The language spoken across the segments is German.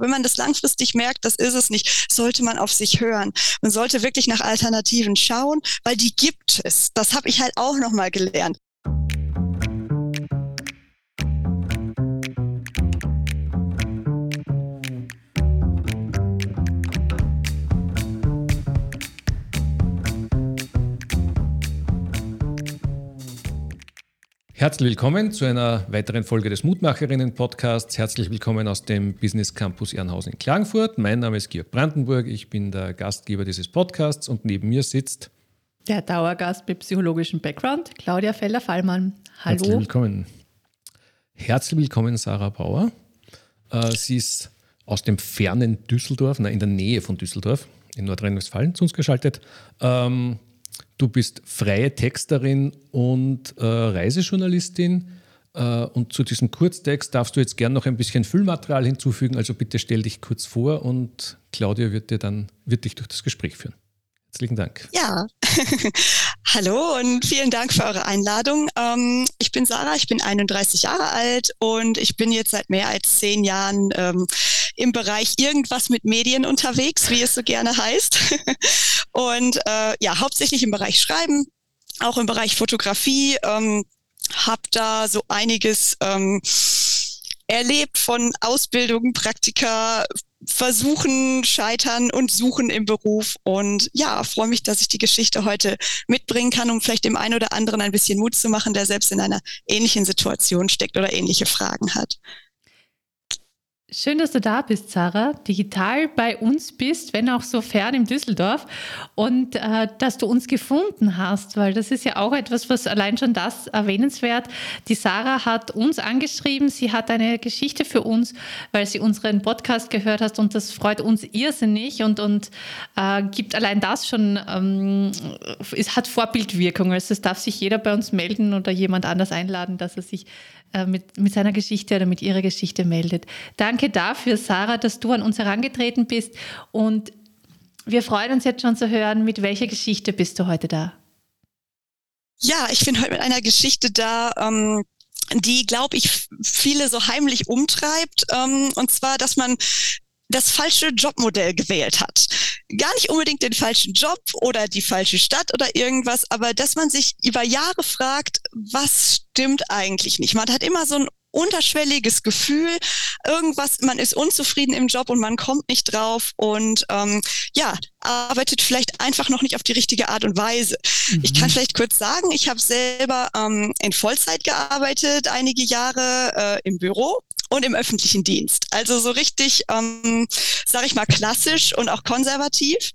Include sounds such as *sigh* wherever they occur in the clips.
Wenn man das langfristig merkt, das ist es nicht, sollte man auf sich hören. Man sollte wirklich nach Alternativen schauen, weil die gibt es. Das habe ich halt auch nochmal gelernt. Herzlich willkommen zu einer weiteren Folge des Mutmacherinnen-Podcasts. Herzlich willkommen aus dem Business Campus Ehrenhausen in Klagenfurt. Mein Name ist Georg Brandenburg, ich bin der Gastgeber dieses Podcasts und neben mir sitzt der Dauergast mit psychologischem Background, Claudia Feller-Fallmann. Hallo. Herzlich willkommen. Herzlich willkommen, Sarah Bauer. Äh, sie ist aus dem fernen Düsseldorf, nein, in der Nähe von Düsseldorf, in Nordrhein-Westfalen, zu uns geschaltet. Ähm, Du bist freie Texterin und äh, Reisejournalistin. Äh, und zu diesem Kurztext darfst du jetzt gern noch ein bisschen Füllmaterial hinzufügen. Also bitte stell dich kurz vor und Claudia wird dir dann wird dich durch das Gespräch führen. Herzlichen Dank. Ja, *laughs* hallo und vielen Dank für eure Einladung. Ähm, ich bin Sarah, ich bin 31 Jahre alt und ich bin jetzt seit mehr als zehn Jahren ähm, im Bereich irgendwas mit Medien unterwegs, wie es so gerne heißt. *laughs* und äh, ja, hauptsächlich im Bereich Schreiben, auch im Bereich Fotografie. Ähm, habe da so einiges ähm, erlebt von Ausbildungen, Praktika, Versuchen, Scheitern und Suchen im Beruf. Und ja, freue mich, dass ich die Geschichte heute mitbringen kann, um vielleicht dem einen oder anderen ein bisschen Mut zu machen, der selbst in einer ähnlichen Situation steckt oder ähnliche Fragen hat. Schön, dass du da bist, Sarah, digital bei uns bist, wenn auch so fern im Düsseldorf. Und äh, dass du uns gefunden hast, weil das ist ja auch etwas, was allein schon das erwähnenswert. Die Sarah hat uns angeschrieben, sie hat eine Geschichte für uns, weil sie unseren Podcast gehört hast und das freut uns irrsinnig. Und, und äh, gibt allein das schon, ähm, es hat Vorbildwirkung. Also es darf sich jeder bei uns melden oder jemand anders einladen, dass er sich mit, mit seiner Geschichte oder mit ihrer Geschichte meldet. Danke dafür, Sarah, dass du an uns herangetreten bist und wir freuen uns jetzt schon zu hören, mit welcher Geschichte bist du heute da? Ja, ich bin heute mit einer Geschichte da, ähm, die, glaube ich, viele so heimlich umtreibt. Ähm, und zwar, dass man das falsche Jobmodell gewählt hat. Gar nicht unbedingt den falschen Job oder die falsche Stadt oder irgendwas, aber dass man sich über Jahre fragt, was stimmt eigentlich nicht. Man hat immer so ein unterschwelliges Gefühl, irgendwas, man ist unzufrieden im Job und man kommt nicht drauf und ähm, ja, arbeitet vielleicht einfach noch nicht auf die richtige Art und Weise. Mhm. Ich kann vielleicht kurz sagen, ich habe selber ähm, in Vollzeit gearbeitet, einige Jahre äh, im Büro und im öffentlichen Dienst. Also so richtig, ähm, sage ich mal, klassisch und auch konservativ.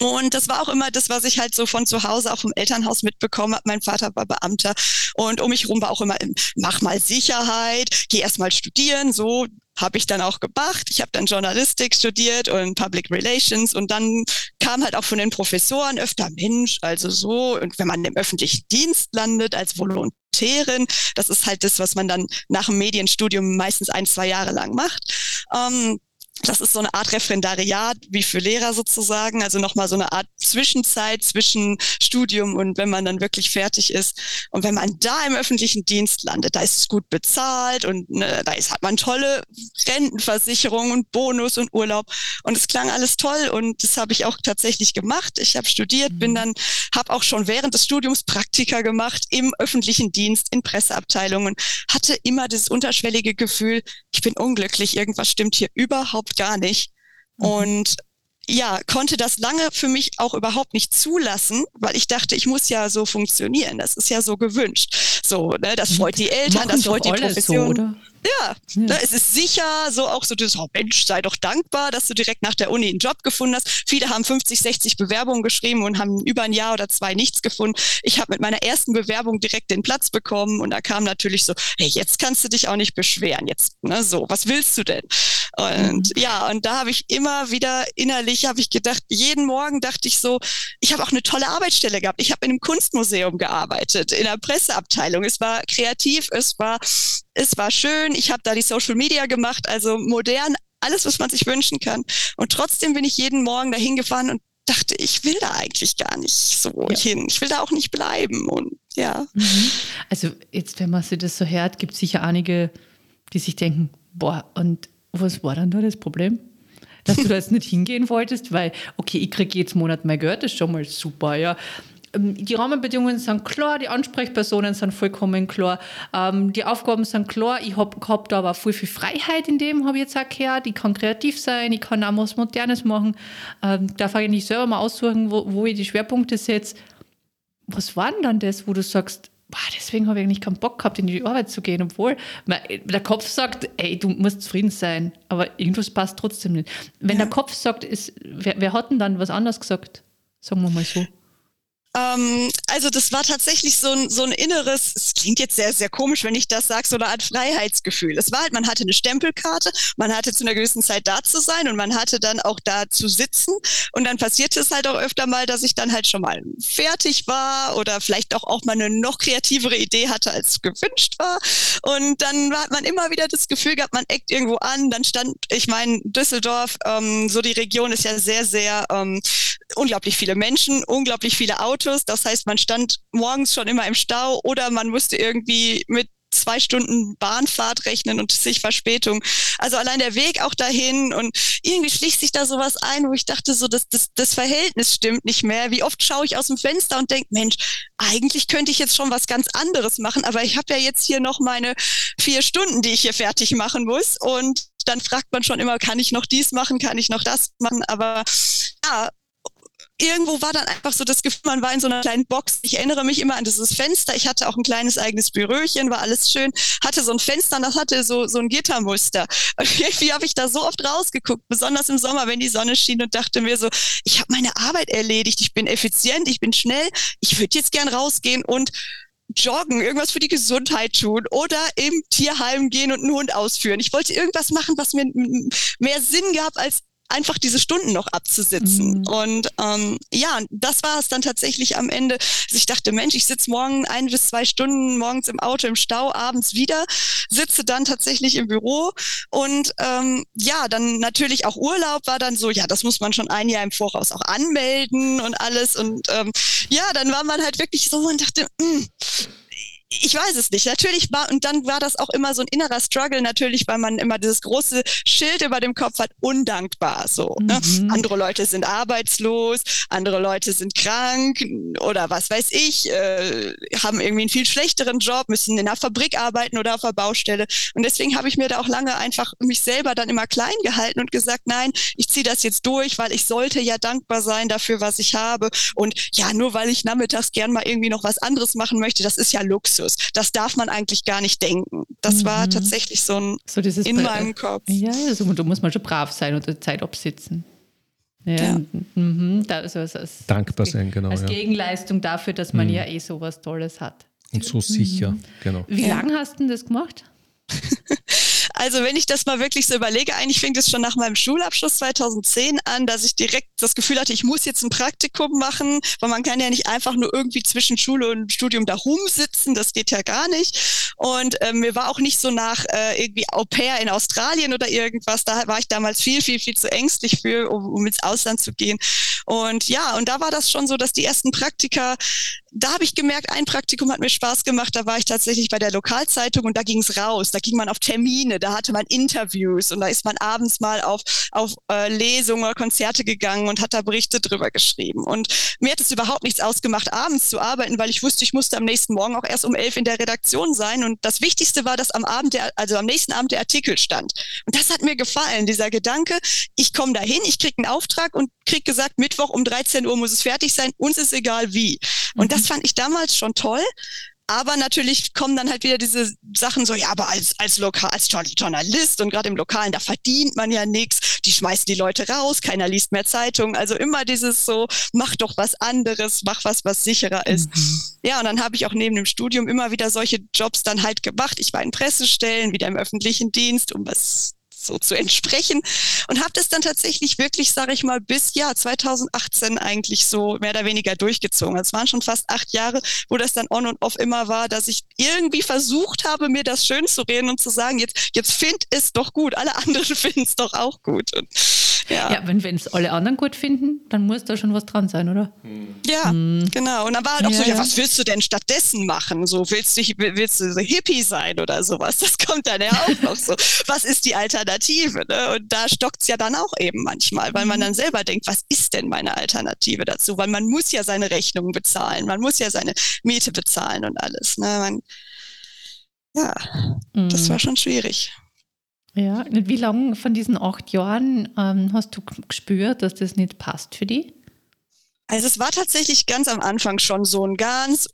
Und das war auch immer das, was ich halt so von zu Hause, auch vom Elternhaus mitbekommen habe. Mein Vater war Beamter und um mich herum war auch immer, mach mal Sicherheit, geh erst mal studieren, so habe ich dann auch gemacht. Ich habe dann Journalistik studiert und Public Relations und dann kam halt auch von den Professoren öfter Mensch, also so. Und wenn man im öffentlichen Dienst landet als Volontärin, das ist halt das, was man dann nach dem Medienstudium meistens ein, zwei Jahre lang macht. Ähm, das ist so eine Art Referendariat wie für Lehrer sozusagen, also nochmal so eine Art Zwischenzeit zwischen Studium und wenn man dann wirklich fertig ist. Und wenn man da im öffentlichen Dienst landet, da ist es gut bezahlt und ne, da ist, hat man tolle Rentenversicherung und Bonus und Urlaub. Und es klang alles toll und das habe ich auch tatsächlich gemacht. Ich habe studiert, bin mhm. dann, habe auch schon während des Studiums Praktika gemacht im öffentlichen Dienst, in Presseabteilungen, hatte immer das unterschwellige Gefühl, ich bin unglücklich, irgendwas stimmt hier überhaupt überhaupt gar nicht. Mhm. Und ja, konnte das lange für mich auch überhaupt nicht zulassen, weil ich dachte, ich muss ja so funktionieren. Das ist ja so gewünscht. So, ne, das freut die Eltern, Machen das freut die Profession. So, ja, ja. Ne, es ist sicher, so auch so das, oh Mensch, sei doch dankbar, dass du direkt nach der Uni einen Job gefunden hast. Viele haben 50, 60 Bewerbungen geschrieben und haben über ein Jahr oder zwei nichts gefunden. Ich habe mit meiner ersten Bewerbung direkt den Platz bekommen und da kam natürlich so, hey, jetzt kannst du dich auch nicht beschweren. Jetzt, ne, so, was willst du denn? Und mhm. ja, und da habe ich immer wieder innerlich, habe ich gedacht, jeden Morgen dachte ich so, ich habe auch eine tolle Arbeitsstelle gehabt. Ich habe in einem Kunstmuseum gearbeitet, in der Presseabteilung. Es war kreativ, es war es war schön, ich habe da die Social Media gemacht, also modern, alles, was man sich wünschen kann. Und trotzdem bin ich jeden Morgen dahin gefahren und dachte, ich will da eigentlich gar nicht so ja. hin. Ich will da auch nicht bleiben. Und ja. Mhm. Also jetzt, wenn man sich das so hört, gibt es sicher einige, die sich denken, boah, und Was war dann da das Problem? Dass du da jetzt nicht hingehen wolltest, weil, okay, ich kriege jetzt Monat mein Geld, das ist schon mal super, ja. Ähm, die Rahmenbedingungen sind klar, die Ansprechpersonen sind vollkommen klar, ähm, die Aufgaben sind klar. Ich habe gehabt aber viel, viel Freiheit in dem, habe ich jetzt auch gehört. Ich kann kreativ sein, ich kann auch was Modernes machen. Ähm, darf eigentlich selber mal aussuchen, wo, wo ich die Schwerpunkte setze. Was war denn dann das, wo du sagst, boah, deswegen habe ich eigentlich keinen Bock gehabt, in die Arbeit zu gehen, obwohl der Kopf sagt, ey, du musst zufrieden sein, aber irgendwas passt trotzdem nicht. Wenn ja. der Kopf sagt, ist, wer, wer hat denn dann was anderes gesagt? Sagen wir mal so. Ähm, also das war tatsächlich so ein, so ein inneres, es klingt jetzt sehr, sehr komisch, wenn ich das sage, so eine Art Freiheitsgefühl. Es war halt, man hatte eine Stempelkarte, man hatte zu einer gewissen Zeit da zu sein und man hatte dann auch da zu sitzen. Und dann passierte es halt auch öfter mal, dass ich dann halt schon mal fertig war oder vielleicht auch, auch mal eine noch kreativere Idee hatte, als gewünscht war. Und dann hat man immer wieder das Gefühl gehabt, man eckt irgendwo an. Dann stand, ich meine, Düsseldorf, ähm, so die Region ist ja sehr, sehr ähm, unglaublich viele Menschen, unglaublich viele Autos. Das heißt, man stand morgens schon immer im Stau oder man musste irgendwie mit zwei Stunden Bahnfahrt rechnen und sich Verspätung. Also allein der Weg auch dahin und irgendwie schließt sich da sowas ein, wo ich dachte, so das, das, das Verhältnis stimmt nicht mehr. Wie oft schaue ich aus dem Fenster und denke, Mensch, eigentlich könnte ich jetzt schon was ganz anderes machen, aber ich habe ja jetzt hier noch meine vier Stunden, die ich hier fertig machen muss. Und dann fragt man schon immer, kann ich noch dies machen, kann ich noch das machen? Aber ja, irgendwo war dann einfach so das Gefühl, man war in so einer kleinen Box. Ich erinnere mich immer an dieses Fenster. Ich hatte auch ein kleines eigenes Büröchen, war alles schön, hatte so ein Fenster und das hatte so, so ein Gittermuster. *laughs* Und irgendwie habe ich da so oft rausgeguckt, besonders im Sommer, wenn die Sonne schien und dachte mir so, ich habe meine Arbeit erledigt, ich bin effizient, ich bin schnell, ich würde jetzt gern rausgehen und joggen, irgendwas für die Gesundheit tun oder im Tierheim gehen und einen Hund ausführen. Ich wollte irgendwas machen, was mir mehr Sinn gab, als einfach diese Stunden noch abzusitzen. Mhm. Und ähm, ja, das war es dann tatsächlich am Ende. Also ich dachte, Mensch, ich sitze morgen ein bis zwei Stunden morgens im Auto im Stau, abends wieder, sitze dann tatsächlich im Büro und ähm, ja, dann natürlich auch Urlaub war dann so, ja, das muss man schon ein Jahr im Voraus auch anmelden und alles. Und ähm, ja, dann war man halt wirklich so und dachte, mh, hm, ich weiß es nicht. Natürlich war, und dann war das auch immer so ein innerer Struggle, natürlich, weil man immer dieses große Schild über dem Kopf hat, undankbar, so. Ne? Mhm. Ne? Andere Leute sind arbeitslos, andere Leute sind krank oder was weiß ich, äh, haben irgendwie einen viel schlechteren Job, müssen in einer Fabrik arbeiten oder auf der Baustelle. Und deswegen habe ich mir da auch lange einfach mich selber dann immer klein gehalten und gesagt, nein, ich ziehe das jetzt durch, weil ich sollte ja dankbar sein dafür, was ich habe. Und ja, nur weil ich nachmittags gern mal irgendwie noch was anderes machen möchte, das ist ja Luxus. Luxus. Das darf man eigentlich gar nicht denken. Das mhm. war tatsächlich so ein so in Bra meinem Kopf. Ja, also, da muss man schon brav sein und die Zeit absitzen. Ja, ja. Mhm, da, also, als, als, Dankbar sein, genau. Als ja. Gegenleistung dafür, dass man mhm. ja eh sowas Tolles hat. Und so sicher, mhm. genau. Wie lange hast du denn das gemacht? *laughs* Also wenn ich das mal wirklich so überlege, eigentlich fing es schon nach meinem Schulabschluss 2010 an, dass ich direkt das Gefühl hatte, ich muss jetzt ein Praktikum machen, weil man kann ja nicht einfach nur irgendwie zwischen Schule und Studium da rumsitzen, das geht ja gar nicht. Und äh, mir war auch nicht so nach äh, irgendwie Au pair in Australien oder irgendwas, da war ich damals viel, viel, viel zu ängstlich für, um, um ins Ausland zu gehen. Und ja, und da war das schon so, dass die ersten Praktika da habe ich gemerkt, ein Praktikum hat mir Spaß gemacht. Da war ich tatsächlich bei der Lokalzeitung und da ging es raus. Da ging man auf Termine, da hatte man Interviews und da ist man abends mal auf, auf äh, Lesungen oder Konzerte gegangen und hat da Berichte drüber geschrieben. Und mir hat es überhaupt nichts ausgemacht, abends zu arbeiten, weil ich wusste, ich musste am nächsten Morgen auch erst um elf in der Redaktion sein. Und das Wichtigste war, dass am Abend, der, also am nächsten Abend der Artikel stand. Und das hat mir gefallen, dieser Gedanke, ich komme dahin, ich kriege einen Auftrag und kriege gesagt, Mittwoch um 13 Uhr muss es fertig sein, uns ist egal wie. Und das fand ich damals schon toll. Aber natürlich kommen dann halt wieder diese Sachen so, ja, aber als, als, Lokal, als Journalist und gerade im Lokalen, da verdient man ja nichts. Die schmeißen die Leute raus, keiner liest mehr Zeitungen. Also immer dieses so, mach doch was anderes, mach was, was sicherer ist. Mhm. Ja, und dann habe ich auch neben dem Studium immer wieder solche Jobs dann halt gemacht. Ich war in Pressestellen, wieder im öffentlichen Dienst, um was so zu entsprechen und habe das dann tatsächlich wirklich, sage ich mal, bis ja 2018 eigentlich so mehr oder weniger durchgezogen. Es waren schon fast acht Jahre, wo das dann on und off immer war, dass ich irgendwie versucht habe, mir das schön zu reden und zu sagen, jetzt jetzt find es doch gut, alle anderen *laughs* finden es doch auch gut. Und Ja, ja wenn es alle anderen gut finden, dann muss da schon was dran sein, oder? Ja, hm. genau. Und dann war halt auch ja, so, ja, was willst du denn stattdessen machen? So, willst du, willst du so Hippie sein oder sowas? Das kommt dann ja auch noch so. *laughs* Was ist die Alternative? Ne? Und da stockt es ja dann auch eben manchmal, weil man mhm. dann selber denkt, was ist denn meine Alternative dazu? Weil man muss ja seine Rechnungen bezahlen, man muss ja seine Miete bezahlen und alles. Ne? Man, ja, mhm. das war schon schwierig. Ja, wie lange von diesen acht Jahren ähm, hast du gespürt, dass das nicht passt für dich? Also es war tatsächlich ganz am Anfang schon so ein ganz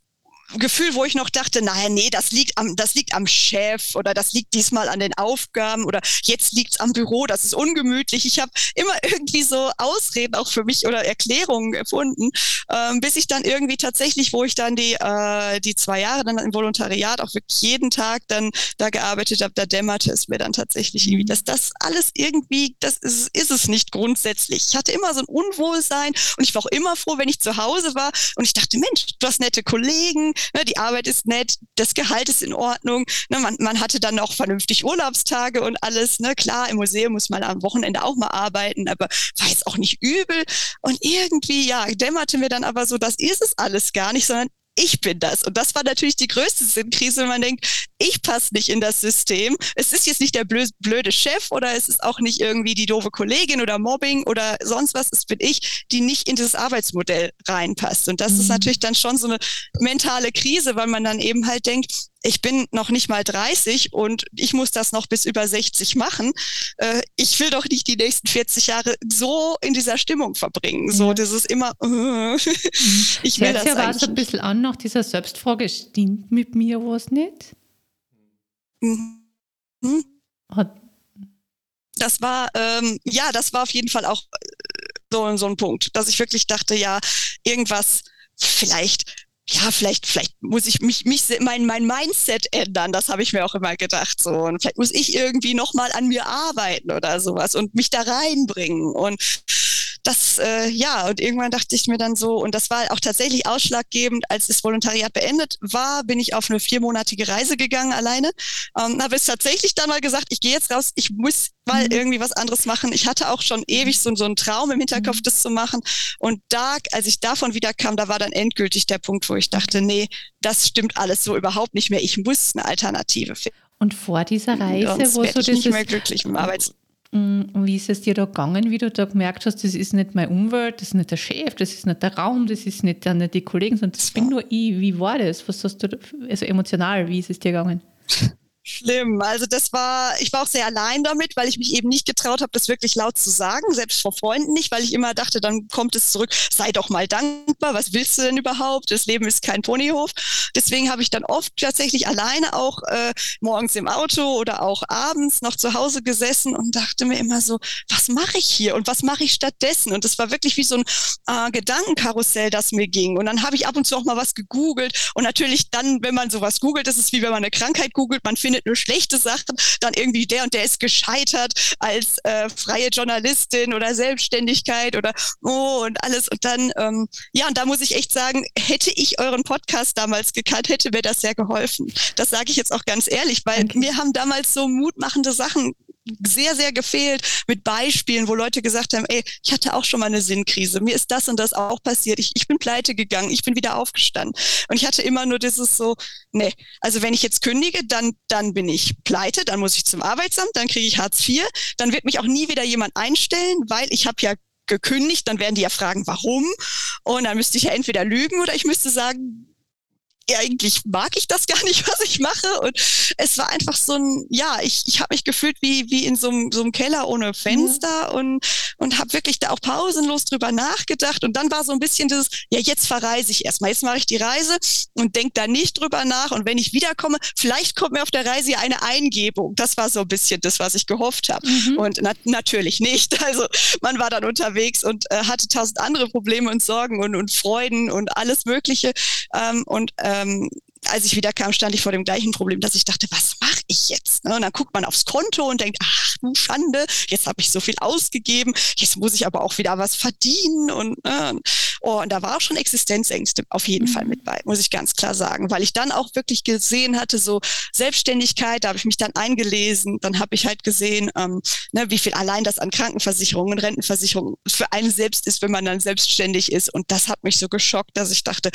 Gefühl, wo ich noch dachte, naja, nee, das liegt am, das liegt am Chef oder das liegt diesmal an den Aufgaben oder jetzt liegt's am Büro, das ist ungemütlich. Ich habe immer *laughs* irgendwie so Ausreden auch für mich oder Erklärungen gefunden, ähm, bis ich dann irgendwie tatsächlich, wo ich dann die, äh, die zwei Jahre dann im Volontariat auch wirklich jeden Tag dann da gearbeitet habe, da dämmerte es mir dann tatsächlich irgendwie, dass das alles irgendwie, das ist, ist es nicht grundsätzlich. Ich hatte immer so ein Unwohlsein und ich war auch immer froh, wenn ich zu Hause war und ich dachte, Mensch, du hast nette Kollegen, die Arbeit ist nett, das Gehalt ist in Ordnung, ne, man, man hatte dann auch vernünftig Urlaubstage und alles. Ne, klar, im Museum muss man am Wochenende auch mal arbeiten, aber war jetzt auch nicht übel. Und irgendwie, ja, dämmerte mir dann aber so, das ist es alles gar nicht, sondern ich bin das. Und das war natürlich die größte Sinnkrise, wenn man denkt, ich passe nicht in das System. Es ist jetzt nicht der blöde Chef oder es ist auch nicht irgendwie die doofe Kollegin oder Mobbing oder sonst was. Es bin ich, die nicht in dieses Arbeitsmodell reinpasst. Und das mhm. ist natürlich dann schon so eine mentale Krise, weil man dann eben halt denkt, ich bin noch nicht mal 30 und ich muss das noch bis über 60 machen. Äh, ich will doch nicht die nächsten 40 Jahre so in dieser Stimmung verbringen. So, das ist immer, äh, *laughs* ich will das ja war so ein bisschen an nach dieser Selbstfrage, stimmt mit mir was nicht? Mhm. Das war, ähm, ja, das war auf jeden Fall auch äh, so, so ein Punkt, dass ich wirklich dachte, ja, irgendwas, vielleicht ja, vielleicht, vielleicht muss ich mich, mich mein, mein Mindset ändern. Das habe ich mir auch immer gedacht. So. Und vielleicht muss ich irgendwie nochmal an mir arbeiten oder sowas und mich da reinbringen. Und das, äh, ja, und irgendwann dachte ich mir dann so, und das war auch tatsächlich ausschlaggebend, als das Volontariat beendet war, bin ich auf eine viermonatige Reise gegangen alleine. Ähm, habe es tatsächlich dann mal gesagt, ich gehe jetzt raus, ich muss mal mhm. irgendwie was anderes machen. Ich hatte auch schon ewig so, so einen Traum im Hinterkopf, mhm. das zu machen. Und da, als ich davon wiederkam, da war dann endgültig der Punkt, wo ich dachte, nee, das stimmt alles so überhaupt nicht mehr. Ich muss eine Alternative finden. Und vor dieser Reise, Sonst wo so das nicht mehr glücklich im Arbeits Mm, wie ist es dir da gegangen, wie du da gemerkt hast, das ist nicht meine Umwelt, das ist nicht der Chef, das ist nicht der Raum, das ist nicht, nicht die Kollegen, sondern das bin nur ich. Wie war das? Was hast du, also emotional, wie ist es dir gegangen? *laughs* Schlimm. Also das war, ich war auch sehr allein damit, weil ich mich eben nicht getraut habe, das wirklich laut zu sagen, selbst vor Freunden nicht, weil ich immer dachte, dann kommt es zurück, sei doch mal dankbar, was willst du denn überhaupt? Das Leben ist kein Ponyhof. Deswegen habe ich dann oft tatsächlich alleine auch äh, morgens im Auto oder auch abends noch zu Hause gesessen und dachte mir immer so, was mache ich hier und was mache ich stattdessen? Und das war wirklich wie so ein äh, Gedankenkarussell, das mir ging. Und dann habe ich ab und zu auch mal was gegoogelt und natürlich dann, wenn man sowas googelt, ist wie wenn man eine Krankheit googelt, man findet findet nur schlechte Sachen, dann irgendwie der und der ist gescheitert als äh, freie Journalistin oder Selbstständigkeit oder oh und alles. Und dann, ähm, ja, und da muss ich echt sagen, hätte ich euren Podcast damals gekannt, hätte mir das sehr geholfen. Das sage ich jetzt auch ganz ehrlich, weil okay. mir haben damals so mutmachende Sachen sehr, sehr gefehlt mit Beispielen, wo Leute gesagt haben, ey, ich hatte auch schon mal eine Sinnkrise, mir ist das und das auch passiert, ich, ich bin pleite gegangen, ich bin wieder aufgestanden. Und ich hatte immer nur dieses so, nee, also wenn ich jetzt kündige, dann, dann bin ich pleite, dann muss ich zum Arbeitsamt, dann kriege ich Hartz IV, dann wird mich auch nie wieder jemand einstellen, weil ich habe ja gekündigt, dann werden die ja fragen, warum? Und dann müsste ich ja entweder lügen oder ich müsste sagen, eigentlich mag ich das gar nicht, *laughs* was ich mache. Und es war einfach so ein, ja, ich, ich habe mich gefühlt wie, wie in so einem, so einem Keller ohne Fenster mhm. und, und habe wirklich da auch pausenlos drüber nachgedacht. Und dann war so ein bisschen dieses, ja, jetzt verreise ich erstmal. Jetzt mache ich die Reise und denke da nicht drüber nach. Und wenn ich wiederkomme, vielleicht kommt mir auf der Reise ja eine Eingebung. Das war so ein bisschen das, was ich gehofft habe. Mhm. Und na natürlich nicht. *laughs* Also man war dann unterwegs und äh, hatte tausend andere Probleme und Sorgen und, und Freuden und alles Mögliche. Ähm, und äh, ähm, als ich wieder kam, stand ich vor dem gleichen Problem, dass ich dachte, was mache ich jetzt? Ne? Und dann guckt man aufs Konto und denkt, ach du Schande, jetzt habe ich so viel ausgegeben, jetzt muss ich aber auch wieder was verdienen und, äh, Oh, und da war auch schon Existenzängste auf jeden mhm. Fall mit bei, muss ich ganz klar sagen, weil ich dann auch wirklich gesehen hatte, so Selbstständigkeit, da habe ich mich dann eingelesen, dann habe ich halt gesehen, ähm, ne, wie viel allein das an Krankenversicherungen, Rentenversicherungen für einen selbst ist, wenn man dann selbstständig ist. Und das hat mich so geschockt, dass ich dachte,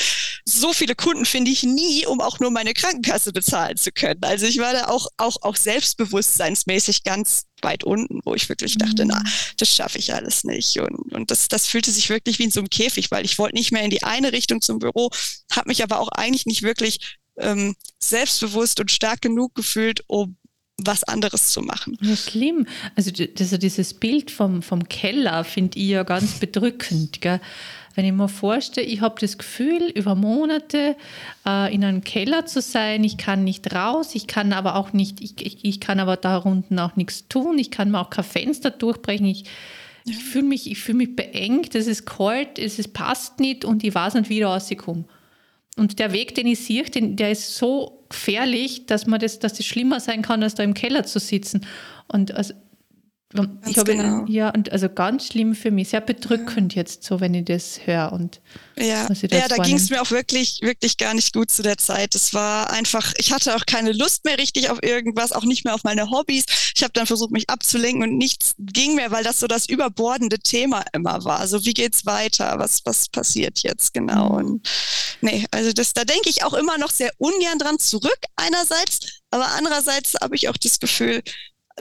so viele Kunden finde ich nie, um auch nur meine Krankenkasse bezahlen zu können. Also ich war da auch, auch, auch selbstbewusstseinsmäßig ganz weit unten, wo ich wirklich dachte, mhm. na, das schaffe ich alles nicht. Und, und das, das fühlte sich wirklich wie in so einem Käfig, weil ich wollte nicht mehr in die eine Richtung zum Büro, habe mich aber auch eigentlich nicht wirklich ähm, selbstbewusst und stark genug gefühlt, um was anderes zu machen. Ja, schlimm. Also, also dieses Bild vom, vom Keller finde ich ja ganz bedrückend. Gell? Wenn ich mir vorstelle, ich habe das Gefühl, über Monate äh, in einem Keller zu sein, ich kann nicht raus, ich kann aber auch nicht, ich, ich, ich kann aber da unten auch nichts tun, ich kann mir auch kein Fenster durchbrechen, ich, ich fühle mich, fühl mich beengt, es ist kalt, es ist, passt nicht und ich weiß nicht, wie ich rauskomme. Und der Weg, den ich sehe, den, der ist so gefährlich, dass man das, dass das schlimmer sein kann, als da im Keller zu sitzen. Und also, ich habe genau. ja und also ganz schlimm für mich, sehr bedrückend ja. jetzt so, wenn ich das höre und ja, ja da ging es mir auch wirklich wirklich gar nicht gut zu der Zeit. Es war einfach, ich hatte auch keine Lust mehr richtig auf irgendwas, auch nicht mehr auf meine Hobbys. Ich habe dann versucht, mich abzulenken und nichts ging mehr, weil das so das überbordende Thema immer war. Also wie geht's weiter? Was was passiert jetzt genau? Mhm. Und nee, also das da denke ich auch immer noch sehr ungern dran zurück einerseits, aber andererseits habe ich auch das Gefühl,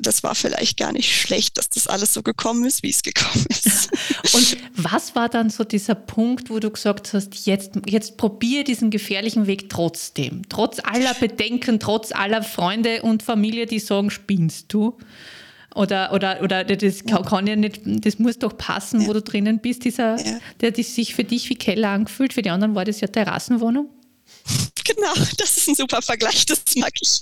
das war vielleicht gar nicht schlecht, dass das alles so gekommen ist, wie es gekommen ist. *laughs* Und was war dann so dieser Punkt, wo du gesagt hast, jetzt, jetzt probier diesen gefährlichen Weg trotzdem, trotz aller Bedenken, trotz aller Freunde und Familie, die sagen, spinnst du? Oder, oder, oder das kann, ja nicht, das muss doch passen, ja. wo du drinnen bist, dieser, ja. der die sich für dich wie Keller angefühlt, für die anderen war das ja Terrassenwohnung. *laughs* Genau, das ist ein super Vergleich, das mag ich.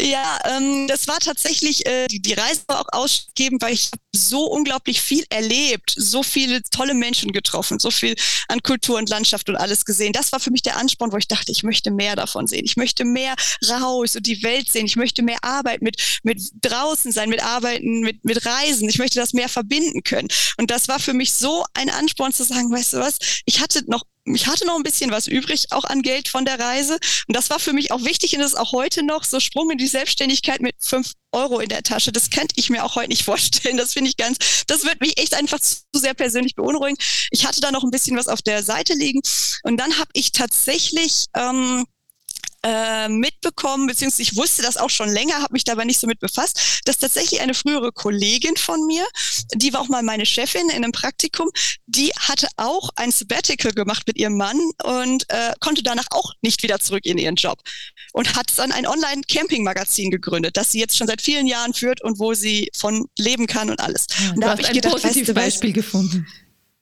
Ja, ähm, das war tatsächlich, äh, die, die Reise war auch ausgebend, weil ich so unglaublich viel erlebt, so viele tolle Menschen getroffen, so viel an Kultur und Landschaft und alles gesehen. Das war für mich der Ansporn, wo ich dachte, ich möchte mehr davon sehen. Ich möchte mehr raus und die Welt sehen. Ich möchte mehr Arbeit mit, mit draußen sein, mit Arbeiten, mit, mit Reisen. Ich möchte das mehr verbinden können. Und das war für mich so ein Ansporn zu sagen, weißt du was, ich hatte noch ich hatte noch ein bisschen was übrig, auch an Geld von der Reise. Und das war für mich auch wichtig und das ist auch heute noch so Sprung in die Selbstständigkeit mit fünf Euro in der Tasche. Das könnte ich mir auch heute nicht *laughs* vorstellen. Das finde ich ganz, das wird mich echt einfach zu sehr persönlich beunruhigen. Ich hatte da noch ein bisschen was auf der Seite liegen und dann habe ich tatsächlich ähm, äh, mitbekommen, beziehungsweise ich wusste das auch schon länger, habe mich dabei nicht so mit befasst, dass tatsächlich eine frühere Kollegin von mir, die war auch mal meine Chefin in einem Praktikum, die hatte auch ein Sabbatical gemacht mit ihrem Mann und äh, konnte danach auch nicht wieder zurück in ihren Job und hat dann ein Online-Camping-Magazin gegründet, das sie jetzt schon seit vielen Jahren führt und wo sie von leben kann und alles. Ja, und da habe ich ein gedacht, positives weißt du, Beispiel gefunden.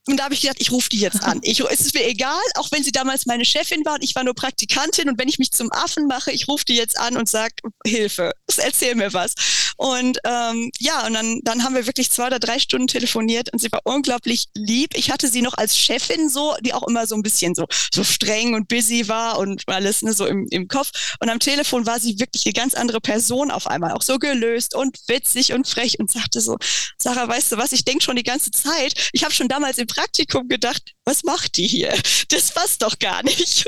Und da habe ich gedacht, ich rufe die jetzt an. Ich, es ist mir egal, auch wenn sie damals meine Chefin war und ich war nur Praktikantin und wenn ich mich zum Affen mache, ich rufe die jetzt an und sage, Hilfe, *laughs* erzähl mir was. Und ähm, ja, und dann, dann haben wir wirklich zwei oder drei Stunden telefoniert und sie war unglaublich lieb. Ich hatte sie noch als Chefin so, die auch immer so ein bisschen so, so streng und busy war und alles ne, so im, im Kopf. Und am Telefon war sie wirklich eine ganz andere Person auf einmal, auch so gelöst und witzig und frech und sagte so, Sarah, weißt du was, ich denke schon die ganze Zeit, ich habe schon damals im Praktikum gedacht, was macht die hier? Das passt doch gar nicht.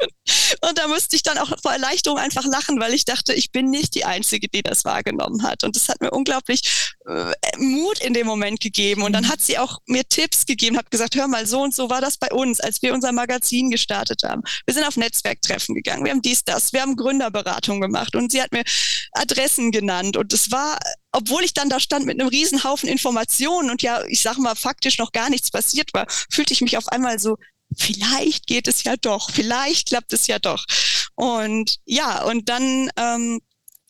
Und da musste ich dann auch vor Erleichterung einfach lachen, weil ich dachte, ich bin nicht die Einzige, die das wahrgenommen hat. Und das hat mir unglaublich äh, Mut in dem Moment gegeben. Und dann mhm. hat sie auch mir Tipps gegeben, hat gesagt, hör mal, so und so war das bei uns, als wir unser Magazin gestartet haben. Wir sind auf Netzwerktreffen gegangen, wir haben dies, das, wir haben Gründerberatung gemacht und sie hat mir Adressen genannt. Und es war obwohl ich dann da stand mit einem Riesenhaufen Informationen und ja, ich sag mal, faktisch noch gar nichts passiert war, fühlte ich mich auf einmal so, vielleicht geht es ja doch, vielleicht klappt es ja doch. Und ja, und dann ähm,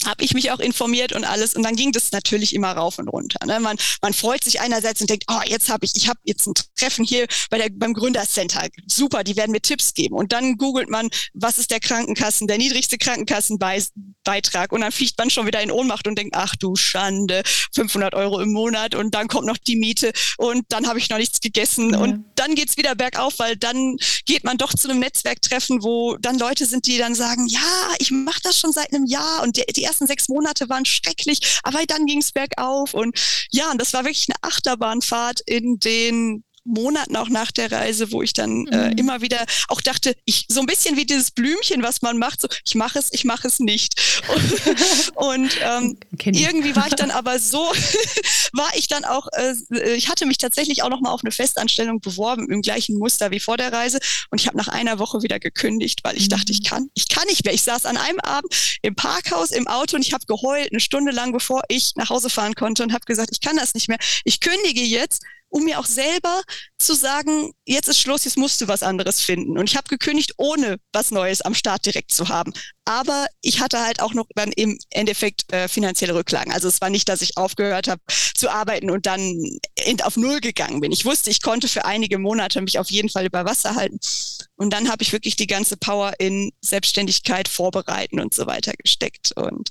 habe ich mich auch informiert und alles und dann ging das natürlich immer rauf und runter. Ne? Man, man freut sich einerseits und denkt, oh, jetzt habe ich, ich habe jetzt ein Treffen hier bei der, beim Gründercenter. Super, die werden mir Tipps geben. Und dann googelt man, was ist der Krankenkassen, der niedrigste Krankenkassenbeitrag und dann fliegt man schon wieder in Ohnmacht und denkt, ach du Schande, 500 Euro im Monat und dann kommt noch die Miete und dann habe ich noch nichts gegessen mhm. und dann geht's wieder bergauf, weil dann geht man doch zu einem Netzwerktreffen, wo dann Leute sind, die dann sagen, ja, ich mache das schon seit einem Jahr und die, die ersten sechs Monate waren schrecklich, aber dann ging es bergauf und ja, und das war wirklich eine Achterbahnfahrt in den Monaten auch nach der Reise, wo ich dann äh, mhm. immer wieder auch dachte, ich so ein bisschen wie dieses Blümchen, was man macht, so ich mache es, ich mache es nicht. Und, *laughs* und ähm, irgendwie war ich dann aber *laughs* so, *laughs* war ich dann auch, äh, ich hatte mich tatsächlich auch noch mal auf eine Festanstellung beworben im gleichen Muster wie vor der Reise und ich habe nach einer Woche wieder gekündigt, weil ich mhm. dachte, ich kann, ich kann nicht mehr. Ich saß an einem Abend im Parkhaus im Auto und ich habe geheult eine Stunde lang, bevor ich nach Hause fahren konnte und habe gesagt, ich kann das nicht mehr. Ich kündige jetzt um mir auch selber zu sagen, jetzt ist Schluss, jetzt musst du was anderes finden. Und ich habe gekündigt, ohne was Neues am Start direkt zu haben. Aber ich hatte halt auch noch dann im Endeffekt äh, finanzielle Rücklagen. Also es war nicht, dass ich aufgehört habe zu arbeiten und dann auf Null gegangen bin. Ich wusste, ich konnte für einige Monate mich auf jeden Fall über Wasser halten. Und dann habe ich wirklich die ganze Power in Selbstständigkeit vorbereiten und so weiter gesteckt. Und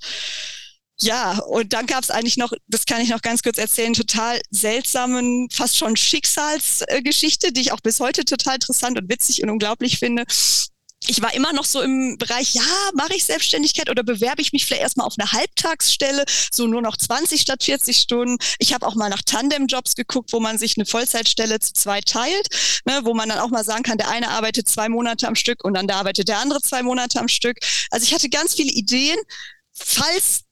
ja, und dann gab es eigentlich noch, das kann ich noch ganz kurz erzählen, total seltsamen, fast schon Schicksalsgeschichte, die ich auch bis heute total interessant und witzig und unglaublich finde. Ich war immer noch so im Bereich, ja, mache ich Selbstständigkeit oder bewerbe ich mich vielleicht erstmal auf eine Halbtagsstelle, so nur noch 20 statt 40 Stunden. Ich habe auch mal nach Tandem-Jobs geguckt, wo man sich eine Vollzeitstelle zu zwei teilt, ne, wo man dann auch mal sagen kann, der eine arbeitet zwei Monate am Stück und dann da arbeitet der andere zwei Monate am Stück. Also ich hatte ganz viele Ideen, falls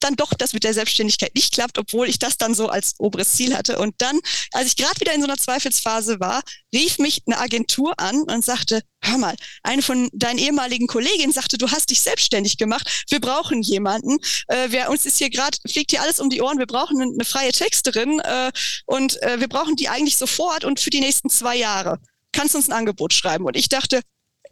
dann doch das mit der Selbstständigkeit nicht klappt, obwohl ich das dann so als oberes Ziel hatte. Und dann, als ich gerade wieder in so einer Zweifelsphase war, rief mich eine Agentur an und sagte, hör mal, eine von deinen ehemaligen Kolleginnen sagte, du hast dich selbstständig gemacht. Wir brauchen jemanden. Äh, wer uns ist hier gerade, fliegt hier alles um die Ohren. Wir brauchen eine, eine freie Texterin äh, und äh, wir brauchen die eigentlich sofort und für die nächsten zwei Jahre. Kannst du uns ein Angebot schreiben? Und ich dachte,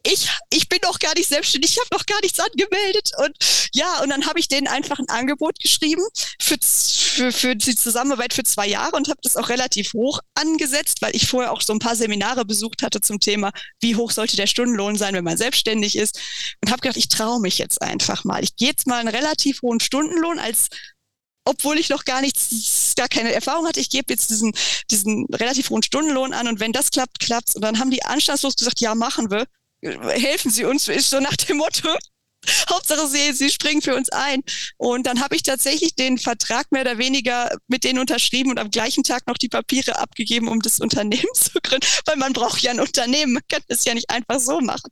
ich, ich bin noch gar nicht selbstständig, ich habe noch gar nichts angemeldet. Und ja, und dann habe ich denen einfach ein Angebot geschrieben für, für, für die Zusammenarbeit für zwei Jahre und habe das auch relativ hoch angesetzt, weil ich vorher auch so ein paar Seminare besucht hatte zum Thema, wie hoch sollte der Stundenlohn sein, wenn man selbstständig ist. Und habe gedacht, ich traue mich jetzt einfach mal. Ich gehe jetzt mal einen relativ hohen Stundenlohn als obwohl ich noch gar nichts, gar keine Erfahrung hatte. Ich gebe jetzt diesen, diesen relativ hohen Stundenlohn an und wenn das klappt, klappt's. Und dann haben die anstandslos gesagt, ja, machen wir helfen Sie uns, ist so nach dem Motto. *laughs* Hauptsache, Sie, Sie springen für uns ein. Und dann habe ich tatsächlich den Vertrag mehr oder weniger mit denen unterschrieben und am gleichen Tag noch die Papiere abgegeben, um das Unternehmen *laughs* zu gründen, weil man braucht ja ein Unternehmen, man kann das ja nicht einfach so machen.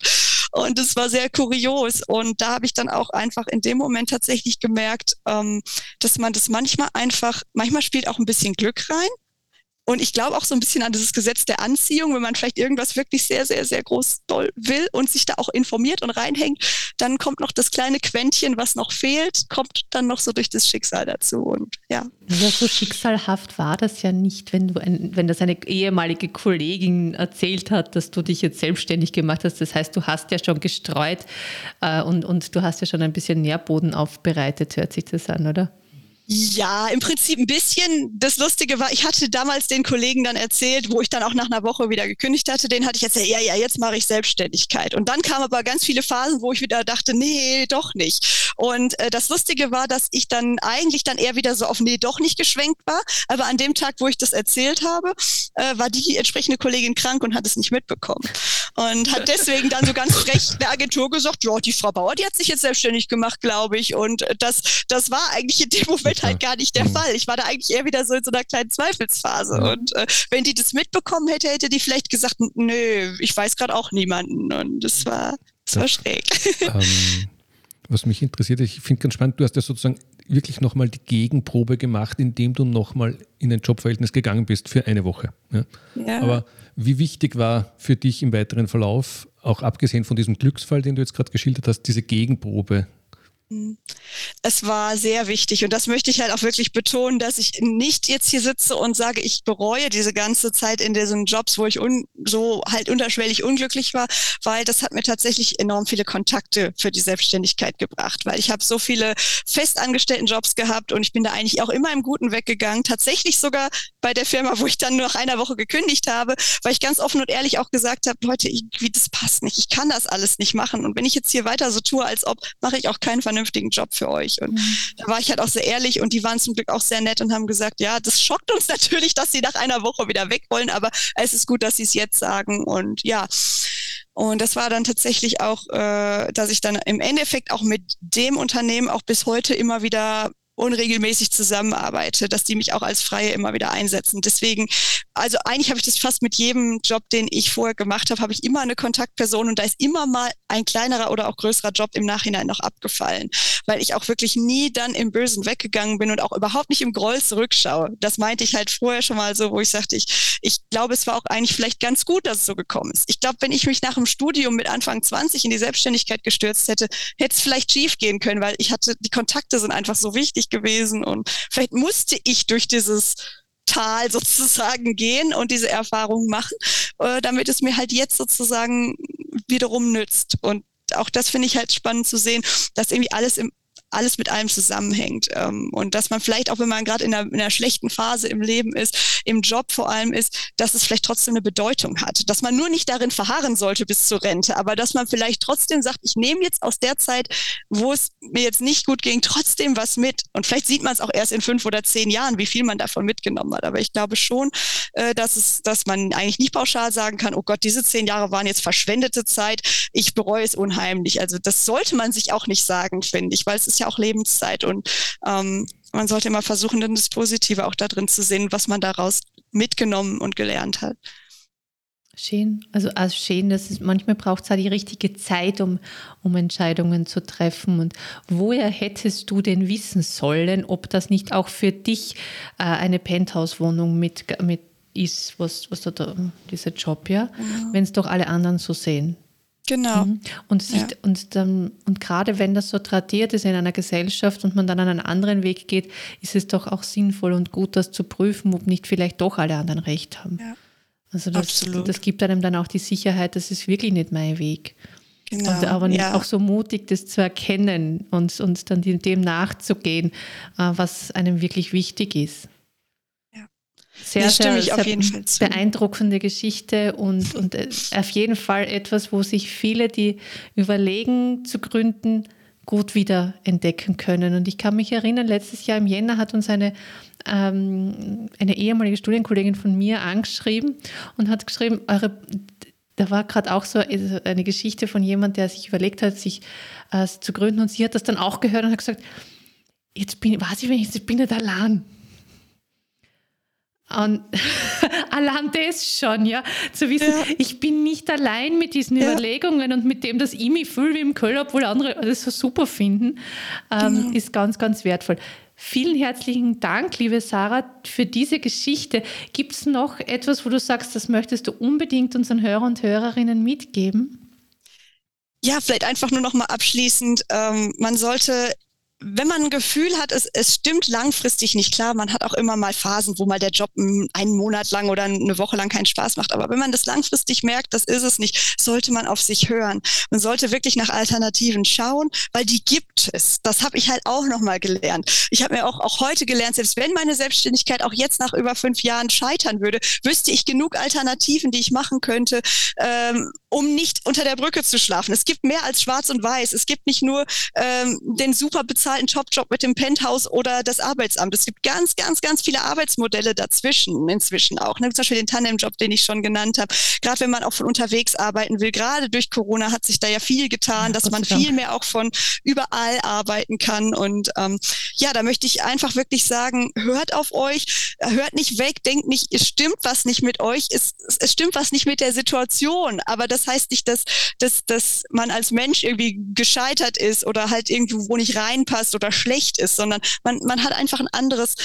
Und es war sehr kurios. Und da habe ich dann auch einfach in dem Moment tatsächlich gemerkt, ähm, dass man das manchmal einfach, manchmal spielt auch ein bisschen Glück rein. Und ich glaube auch so ein bisschen an dieses Gesetz der Anziehung, wenn man vielleicht irgendwas wirklich sehr, sehr, sehr groß doll will und sich da auch informiert und reinhängt, dann kommt noch das kleine Quäntchen, was noch fehlt, kommt dann noch so durch das Schicksal dazu. Und ja. Ja, so schicksalhaft war das ja nicht, wenn du ein, wenn das eine ehemalige Kollegin erzählt hat, dass du dich jetzt selbstständig gemacht hast. Das heißt, du hast ja schon gestreut äh, und, und du hast ja schon ein bisschen Nährboden aufbereitet, hört sich das an, oder? Ja, im Prinzip ein bisschen. Das Lustige war, ich hatte damals den Kollegen dann erzählt, wo ich dann auch nach einer Woche wieder gekündigt hatte, den hatte ich erzählt, ja, ja, jetzt mache ich Selbstständigkeit. Und dann kamen aber ganz viele Phasen, wo ich wieder dachte, nee, doch nicht. Und äh, das Lustige war, dass ich dann eigentlich dann eher wieder so auf nee, doch nicht geschwenkt war. Aber an dem Tag, wo ich das erzählt habe, äh, war die entsprechende Kollegin krank und hat es nicht mitbekommen. Und hat *laughs* deswegen dann so ganz frech der Agentur gesagt, ja, die Frau Bauer, die hat sich jetzt selbstständig gemacht, glaube ich. Und das, das war eigentlich in dem Moment halt, halt gar nicht der mhm. Fall. Ich war da eigentlich eher wieder so in so einer kleinen Zweifelsphase. Mhm. Und äh, wenn die das mitbekommen hätte, hätte die vielleicht gesagt, nö, ich weiß gerade auch niemanden. Und das war, das war schräg. Ähm, was mich interessiert, ich finde ganz spannend, du hast ja sozusagen wirklich nochmal die Gegenprobe gemacht, indem du nochmal in ein Jobverhältnis gegangen bist für eine Woche. Ja. ja. Aber wie wichtig war für dich im weiteren Verlauf, auch abgesehen von diesem Glücksfall, den du jetzt gerade geschildert hast, diese Gegenprobe es war sehr wichtig und das möchte ich halt auch wirklich betonen, dass ich nicht jetzt hier sitze und sage, ich bereue diese ganze Zeit in diesen Jobs, wo ich so halt unterschwellig unglücklich war, weil das hat mir tatsächlich enorm viele Kontakte für die Selbstständigkeit gebracht, weil ich habe so viele festangestellten Jobs gehabt und ich bin da eigentlich auch immer im Guten weggegangen, tatsächlich sogar bei der Firma, wo ich dann nur nach einer Woche gekündigt habe, weil ich ganz offen und ehrlich auch gesagt habe, Leute, irgendwie das passt nicht, ich kann das alles nicht machen und wenn ich jetzt hier weiter so tue, als ob, mache ich auch keinen vernünftigen Job für euch. Und mhm. da war ich halt auch sehr ehrlich und die waren zum Glück auch sehr nett und haben gesagt, ja, das schockt uns *laughs* natürlich, dass sie nach einer Woche wieder weg wollen, aber es ist gut, dass sie es jetzt sagen. Und ja, und das war dann tatsächlich auch, äh, dass ich dann im Endeffekt auch mit dem Unternehmen auch bis heute immer wieder unregelmäßig zusammenarbeite, dass die mich auch als Freie immer wieder einsetzen. Deswegen, also eigentlich habe ich das fast mit jedem Job, den ich vorher gemacht habe, habe ich immer eine Kontaktperson und da ist immer mal ein kleinerer oder auch größerer Job im Nachhinein noch abgefallen, weil ich auch wirklich nie dann im Bösen weggegangen bin und auch überhaupt nicht im Groll zurückschaue. Das meinte ich halt vorher schon mal so, wo ich sagte, ich, ich glaube, es war auch eigentlich vielleicht ganz gut, dass es so gekommen ist. Ich glaube, wenn ich mich nach dem Studium mit Anfang 20 in die Selbstständigkeit gestürzt hätte, hätte es vielleicht schief gehen können, weil ich hatte, die Kontakte sind einfach so wichtig gewesen und vielleicht musste ich durch dieses Tal *laughs* sozusagen gehen und diese Erfahrung machen, äh, damit es mir halt jetzt sozusagen wiederum nützt. Und auch das finde ich halt spannend zu sehen, dass irgendwie alles im alles mit allem zusammenhängt. Ähm, und dass man vielleicht auch, wenn man gerade in einer, in einer schlechten Phase im Leben ist, im Job vor allem ist, dass es vielleicht trotzdem eine Bedeutung hat. Dass man nur nicht darin verharren sollte bis zur Rente, aber dass man vielleicht trotzdem sagt, ich nehme jetzt aus der Zeit, wo es mir jetzt nicht gut ging, trotzdem was mit. Und vielleicht sieht man es auch erst in fünf oder zehn Jahren, wie viel man davon mitgenommen hat. Aber ich glaube schon, äh, dass es, dass man eigentlich nicht pauschal sagen kann, oh Gott, diese zehn Jahre waren jetzt verschwendete Zeit, ich bereue es unheimlich. Also das sollte man sich auch nicht sagen, finde ich, weil es ist ist ja auch Lebenszeit und ähm, man sollte immer versuchen, dann das Positive auch da drin zu sehen, was man daraus mitgenommen und gelernt hat. Schön, also, also schön, dass es manchmal braucht es auch die richtige Zeit, um, um Entscheidungen zu treffen. Und woher hättest du denn wissen sollen, ob das nicht auch für dich äh, eine Penthouse-Wohnung mit, mit ist, was, was da, dieser Job, ja, ja. wenn es doch alle anderen so sehen? Genau. Mhm. Und, sich, ja. und, dann, und gerade wenn das so tradiert ist in einer Gesellschaft und man dann einen anderen Weg geht, ist es doch auch sinnvoll und gut, das zu prüfen, ob nicht vielleicht doch alle anderen recht haben. Ja. Also das, das gibt einem dann auch die Sicherheit, das ist wirklich nicht mein Weg. Genau, und aber ja. auch so mutig, das zu erkennen und, und dann dem nachzugehen, äh, was einem wirklich wichtig ist sehr, sehr, sehr beeindruckende Geschichte und, und äh, auf jeden Fall etwas, wo sich viele, die überlegen zu gründen, gut wieder entdecken können. Und ich kann mich erinnern, letztes Jahr im Jänner hat uns eine, ähm, eine ehemalige Studienkollegin von mir angeschrieben und hat geschrieben, eure, da war gerade auch so eine Geschichte von jemand, der sich überlegt hat, sich äh, zu gründen und sie hat das dann auch gehört und hat gesagt, jetzt bin, weiß ich, jetzt bin ich nicht allein. Und *laughs* allein das schon, ja, zu wissen, ja. ich bin nicht allein mit diesen ja. Überlegungen und mit dem, dass ich mich fühle wie im Köln, obwohl andere das so super finden, ähm, genau. ist ganz, ganz wertvoll. Vielen herzlichen Dank, liebe Sarah, für diese Geschichte. Gibt es noch etwas, wo du sagst, das möchtest du unbedingt unseren Hörer und Hörerinnen mitgeben? Ja, vielleicht einfach nur noch mal abschließend. Ähm, man sollte wenn man ein Gefühl hat, es, es stimmt langfristig nicht klar, man hat auch immer mal Phasen, wo mal der Job einen Monat lang oder eine Woche lang keinen Spaß macht. Aber wenn man das langfristig merkt, das ist es nicht, sollte man auf sich hören. Man sollte wirklich nach Alternativen schauen, weil die gibt es. Das habe ich halt auch nochmal gelernt. Ich habe mir auch, auch heute gelernt, selbst wenn meine Selbstständigkeit auch jetzt nach über fünf Jahren scheitern würde, wüsste ich genug Alternativen, die ich machen könnte, ähm, um nicht unter der Brücke zu schlafen. Es gibt mehr als schwarz und weiß. Es gibt nicht nur ähm, den super bezahlten Top-Job mit dem Penthouse oder das Arbeitsamt. Es gibt ganz, ganz, ganz viele Arbeitsmodelle dazwischen inzwischen auch. Ne? Zum Beispiel den Tandem-Job, den ich schon genannt habe. Gerade wenn man auch von unterwegs arbeiten will, gerade durch Corona hat sich da ja viel getan, ja, dass man viel mehr auch von überall arbeiten kann. Und ähm, ja, da möchte ich einfach wirklich sagen, hört auf euch, hört nicht weg, denkt nicht, es stimmt was nicht mit euch, es, es stimmt was nicht mit der Situation. Aber das heißt nicht, dass, dass, dass man als Mensch irgendwie gescheitert ist oder halt irgendwo nicht reinpasst oder schlecht ist, sondern man, man hat einfach ein anderes,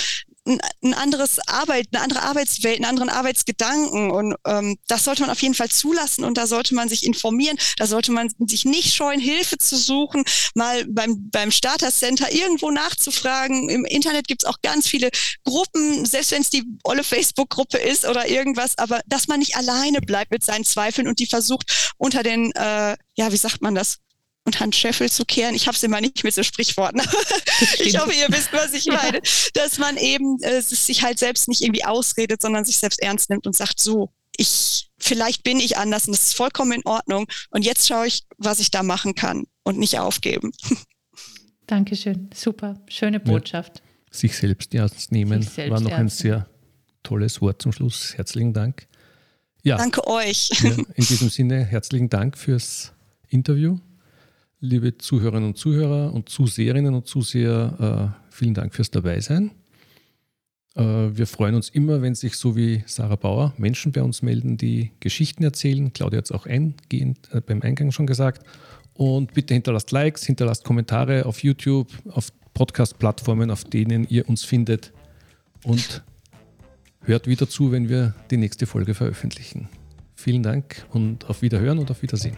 ein anderes Arbeit, eine andere Arbeitswelt, einen anderen Arbeitsgedanken. Und ähm, das sollte man auf jeden Fall zulassen und da sollte man sich informieren, da sollte man sich nicht scheuen, Hilfe zu suchen, mal beim, beim Starter Center irgendwo nachzufragen. Im Internet gibt es auch ganz viele Gruppen, selbst wenn es die olle Facebook-Gruppe ist oder irgendwas, aber dass man nicht alleine bleibt mit seinen Zweifeln und die versucht unter den, äh, ja, wie sagt man das, und Hand Scheffel zu kehren. Ich habe es immer nicht mit so Sprichworten. *laughs* ich hoffe, ihr wisst, was ich *laughs* meine. Ja. Dass man eben äh, sich halt selbst nicht irgendwie ausredet, sondern sich selbst ernst nimmt und sagt, so, ich, vielleicht bin ich anders und das ist vollkommen in Ordnung. Und jetzt schaue ich, was ich da machen kann und nicht aufgeben. *laughs* Dankeschön. Super. Schöne Botschaft. Ja. Sich selbst ernst nehmen selbst war noch ein sehr tolles Wort zum Schluss. Herzlichen Dank. Ja. Danke euch. Ja, in diesem Sinne herzlichen Dank fürs Interview. Liebe Zuhörerinnen und Zuhörer und Zuseherinnen und Zuseher, äh, vielen Dank fürs Dabeisein. Äh, wir freuen uns immer, wenn sich so wie Sarah Bauer Menschen bei uns melden, die Geschichten erzählen. Claudia hat es auch eingehend äh, beim Eingang schon gesagt. Und bitte hinterlasst Likes, hinterlasst Kommentare auf YouTube, auf Podcast-Plattformen, auf denen ihr uns findet. Und hört wieder zu, wenn wir die nächste Folge veröffentlichen. Vielen Dank und auf Wiederhören und auf Wiedersehen.